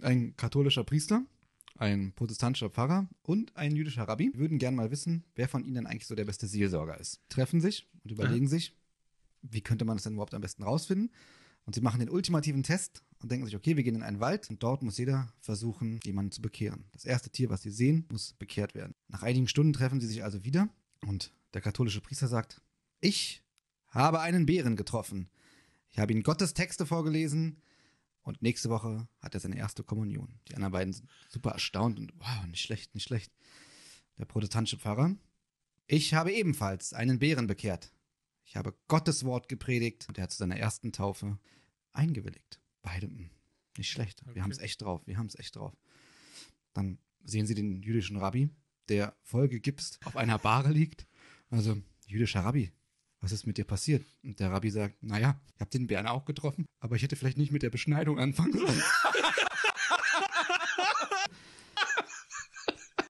Ein katholischer Priester, ein protestantischer Pfarrer und ein jüdischer Rabbi würden gern mal wissen, wer von ihnen denn eigentlich so der beste Seelsorger ist. Treffen sich und überlegen sich, wie könnte man das denn überhaupt am besten rausfinden? Und sie machen den ultimativen Test und denken sich, okay, wir gehen in einen Wald und dort muss jeder versuchen, jemanden zu bekehren. Das erste Tier, was sie sehen, muss bekehrt werden. Nach einigen Stunden treffen sie sich also wieder und der katholische Priester sagt, ich habe einen Bären getroffen. Ich habe ihm Gottes Texte vorgelesen und nächste Woche hat er seine erste Kommunion. Die anderen beiden sind super erstaunt und wow, nicht schlecht, nicht schlecht. Der protestantische Pfarrer, ich habe ebenfalls einen Bären bekehrt. Ich habe Gottes Wort gepredigt und er hat zu seiner ersten Taufe eingewilligt. Beide, mh, nicht schlecht. Wir Okay. haben es echt drauf. Wir haben es echt drauf. Dann sehen sie den jüdischen Rabbi, der voll gegipst auf einer Bahre liegt. Also, jüdischer Rabbi, was ist mit dir passiert? Und der Rabbi sagt, naja, ich habe den Bären auch getroffen, aber ich hätte vielleicht nicht mit der Beschneidung anfangen sollen.